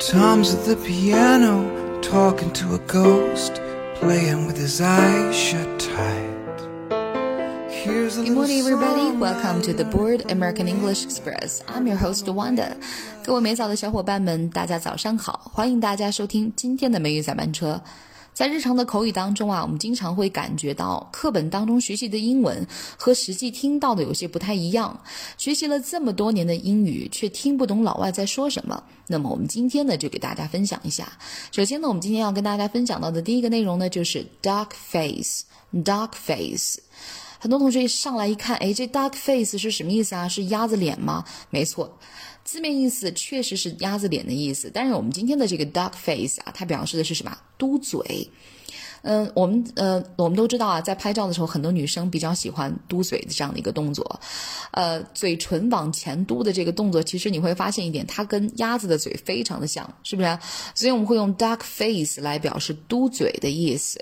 Tom's at the piano, talking to a ghost, playing with his eyes shut tight. Here's a Good morning, little everybody. song Welcome to the I Board American English Express. I'm your host Wanda. 各位美早的小伙伴们，大家早上好！欢迎大家收听今天的美语早班车。 在日常的口语当中啊，我们经常会感觉到课本当中学习的英文和实际听到的有些不太一样。学习了这么多年的英语，却听不懂老外在说什么。那么我们今天呢，就给大家分享一下。首先呢，我们今天要跟大家分享到的第一个内容呢，就是 dark face，dark face。很多同学一上来一看，哎，这 duck face 是什么意思啊？是鸭子脸吗？没错，字面意思确实是鸭子脸的意思。但是我们今天的这个 duck face 啊，它表示的是什么？嘟嘴。嗯，我们呃，我们都知道啊，在拍照的时候，很多女生比较喜欢嘟嘴的这样的一个动作，呃，嘴唇往前嘟的这个动作，其实你会发现一点，它跟鸭子的嘴非常的像，是不是？所以我们会用 duck face 来表示嘟嘴的意思。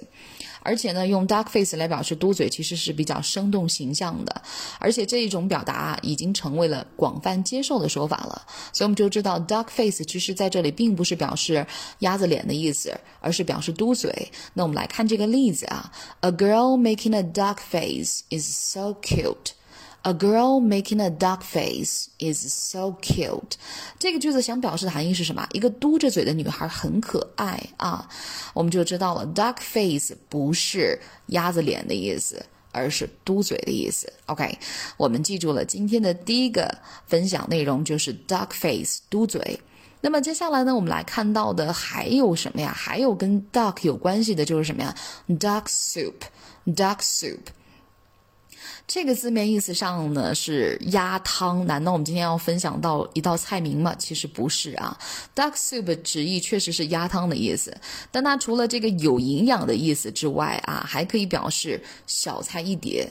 而且呢，用 duck face 来表示嘟嘴，其实是比较生动形象的，而且这一种表达已经成为了广泛接受的说法了。所以我们就知道 duck face 其实在这里并不是表示鸭子脸的意思，而是表示嘟嘴。那我们来看这个例子啊，A girl making a duck face is so cute. A girl making a duck face is so cute。这个句子想表示的含义是什么？一个嘟着嘴的女孩很可爱啊，我们就知道了。duck face 不是鸭子脸的意思，而是嘟嘴的意思。OK，我们记住了今天的第一个分享内容就是 duck face 嘟嘴。那么接下来呢，我们来看到的还有什么呀？还有跟 duck 有关系的就是什么呀？duck soup，duck soup。这个字面意思上呢是鸭汤，难道我们今天要分享到一道菜名吗？其实不是啊，duck soup 直译确实是鸭汤的意思，但它除了这个有营养的意思之外啊，还可以表示小菜一碟。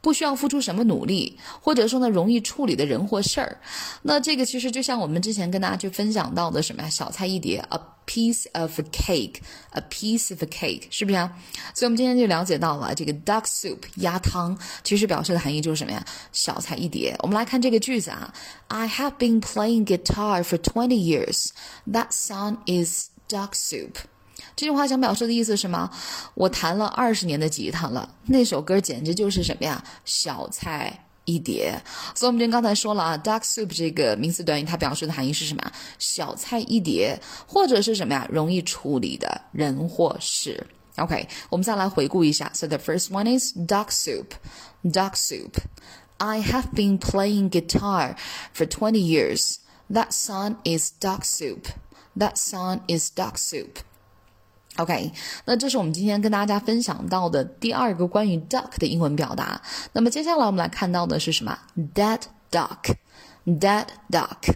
不需要付出什么努力，或者说呢容易处理的人或事儿，那这个其实就像我们之前跟大家去分享到的什么呀，小菜一碟，a piece of cake，a piece of cake，是不是啊？所以我们今天就了解到了这个 duck soup 鸭汤，其实表示的含义就是什么呀？小菜一碟。我们来看这个句子啊，I have been playing guitar for twenty years. That song is duck soup. 这句话想表示的意思是什么？我弹了二十年的吉他了，那首歌简直就是什么呀？小菜一碟。所以我们刚才说了啊，duck soup 这个名词短语它表示的含义是什么？小菜一碟，或者是什么呀？容易处理的人或事。OK，我们再来回顾一下。So the first one is duck soup. Duck soup. I have been playing guitar for twenty years. That song is duck soup. That song is duck soup. OK，那这是我们今天跟大家分享到的第二个关于 duck 的英文表达。那么接下来我们来看到的是什么？dead duck，dead duck，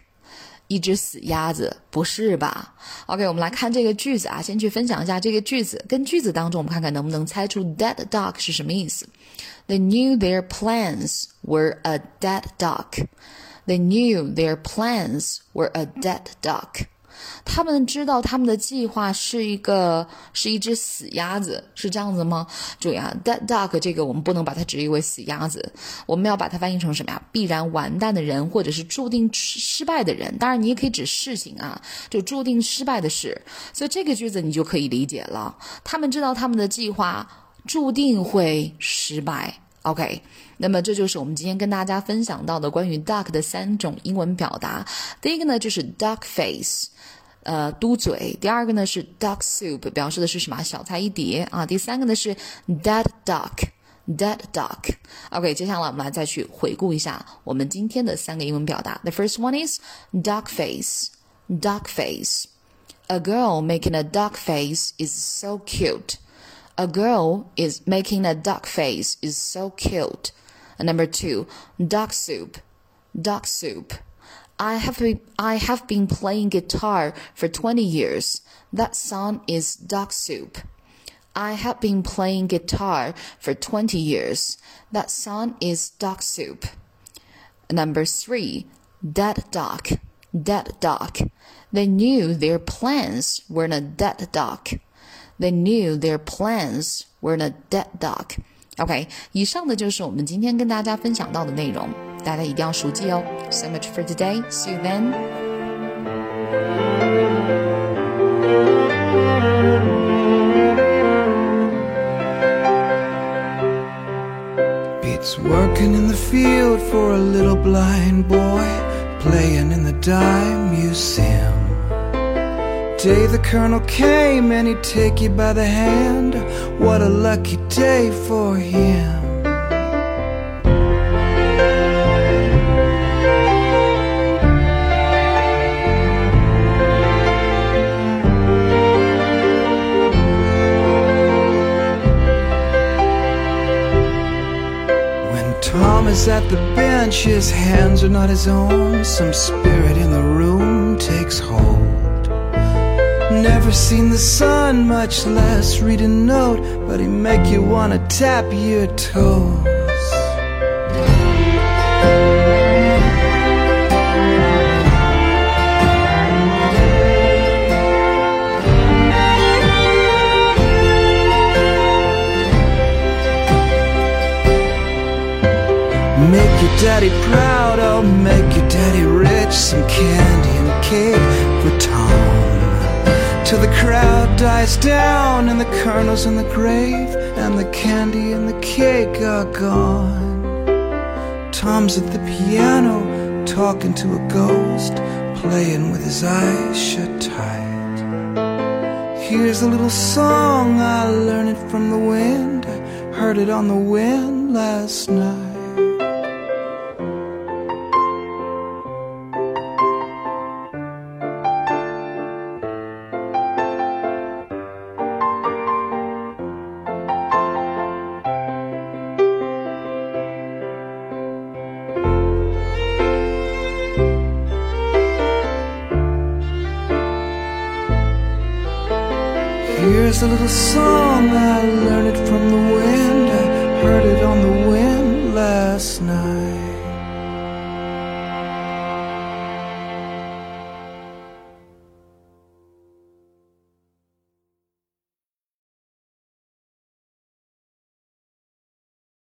一只死鸭子，不是吧？OK，我们来看这个句子啊，先去分享一下这个句子。跟句子当中，我们看看能不能猜出 dead duck 是什么意思。They knew their plans were a dead duck. They knew their plans were a dead duck. 他们知道他们的计划是一个是一只死鸭子，是这样子吗？注意啊，dead duck 这个我们不能把它直译为死鸭子，我们要把它翻译成什么呀？必然完蛋的人，或者是注定失败的人。当然，你也可以指事情啊，就注定失败的事。所以这个句子你就可以理解了。他们知道他们的计划注定会失败。OK，那么这就是我们今天跟大家分享到的关于 duck 的三种英文表达。第一个呢就是 duck face。呃，嘟嘴。第二个呢是 duck soup，表示的是什么？小菜一碟啊。第三个呢是 dead duck，dead duck。OK，接下来我们来再去回顾一下我们今天的三个英文表达。The first one is duck face，duck face。A girl making a duck face is so cute. A girl is making a duck face is so cute. Number two, duck soup, duck soup. I have been, I have been playing guitar for 20 years. That song is Duck Soup. I have been playing guitar for 20 years. That song is Duck Soup. Number three, Dead Duck. Dead Duck. They knew their plans were a dead duck. They knew their plans were in a dead duck. OK，以上的就是我们今天跟大家分享到的内容，大家一定要熟记哦。So much for today. See you then. It's working in the field for a little blind boy, playing in the dime you see. Day the colonel came and he'd take you by the hand. What a lucky day for him. When Tom is at the bench, his hands are not his own. Some spirit in the room takes hold. Never seen the sun, much less read a note, but he make you wanna tap your toes. Make your daddy proud, Till the crowd dies down and the colonel's in the grave and the candy and the cake are gone. Tom's at the piano talking to a ghost, playing with his eyes shut tight. Here's a little song, I learned it from the wind. I heard it on the wind last night. Here's a little song, I learned it from the wind. I heard it on the wind last night.